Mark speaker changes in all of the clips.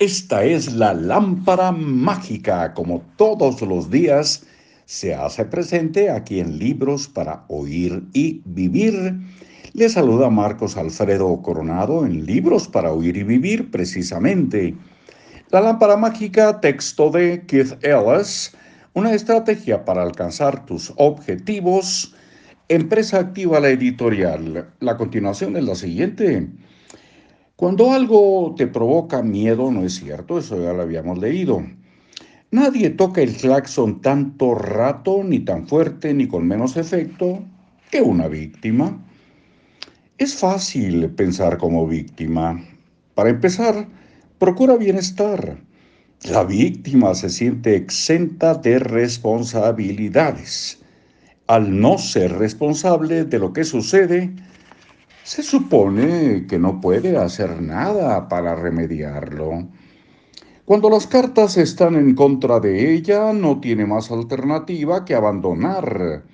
Speaker 1: Esta es la lámpara mágica, como todos los días se hace presente aquí en Libros para Oír y Vivir. Le saluda Marcos Alfredo Coronado en Libros para Oír y Vivir, precisamente. La lámpara mágica, texto de Keith Ellis, una estrategia para alcanzar tus objetivos. Empresa activa la editorial. La continuación es la siguiente. Cuando algo te provoca miedo, no es cierto, eso ya lo habíamos leído. Nadie toca el claxon tanto rato, ni tan fuerte, ni con menos efecto que una víctima. Es fácil pensar como víctima. Para empezar, procura bienestar. La víctima se siente exenta de responsabilidades. Al no ser responsable de lo que sucede, se supone que no puede hacer nada para remediarlo. Cuando las cartas están en contra de ella, no tiene más alternativa que abandonar.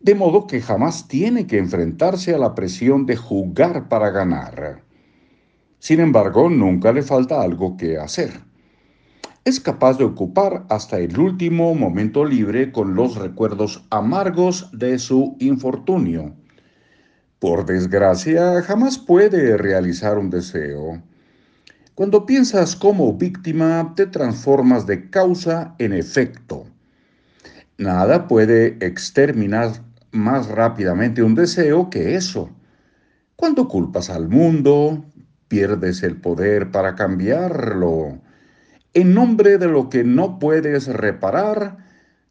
Speaker 1: De modo que jamás tiene que enfrentarse a la presión de jugar para ganar. Sin embargo, nunca le falta algo que hacer. Es capaz de ocupar hasta el último momento libre con los recuerdos amargos de su infortunio por desgracia, jamás puede realizar un deseo. Cuando piensas como víctima, te transformas de causa en efecto. Nada puede exterminar más rápidamente un deseo que eso. Cuando culpas al mundo, pierdes el poder para cambiarlo. En nombre de lo que no puedes reparar,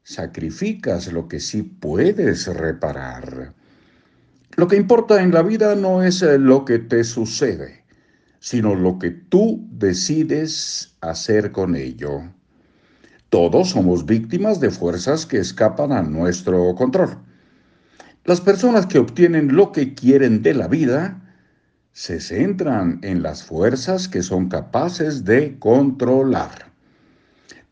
Speaker 1: sacrificas lo que sí puedes reparar. Lo que importa en la vida no es eh, lo que te sucede, sino lo que tú decides hacer con ello. Todos somos víctimas de fuerzas que escapan a nuestro control. Las personas que obtienen lo que quieren de la vida se centran en las fuerzas que son capaces de controlar.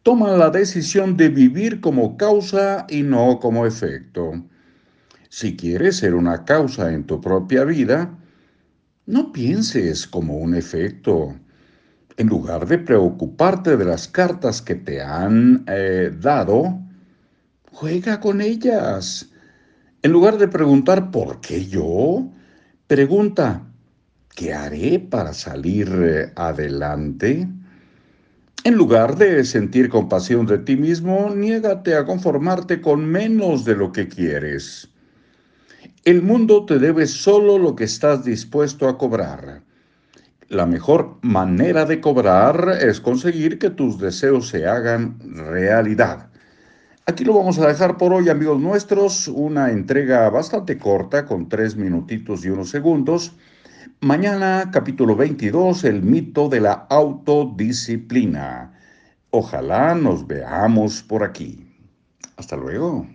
Speaker 1: Toman la decisión de vivir como causa y no como efecto. Si quieres ser una causa en tu propia vida, no pienses como un efecto. En lugar de preocuparte de las cartas que te han eh, dado, juega con ellas. En lugar de preguntar ¿por qué yo? Pregunta ¿qué haré para salir eh, adelante? En lugar de sentir compasión de ti mismo, niégate a conformarte con menos de lo que quieres. El mundo te debe solo lo que estás dispuesto a cobrar. La mejor manera de cobrar es conseguir que tus deseos se hagan realidad. Aquí lo vamos a dejar por hoy, amigos nuestros, una entrega bastante corta, con tres minutitos y unos segundos. Mañana, capítulo 22, el mito de la autodisciplina. Ojalá nos veamos por aquí. Hasta luego.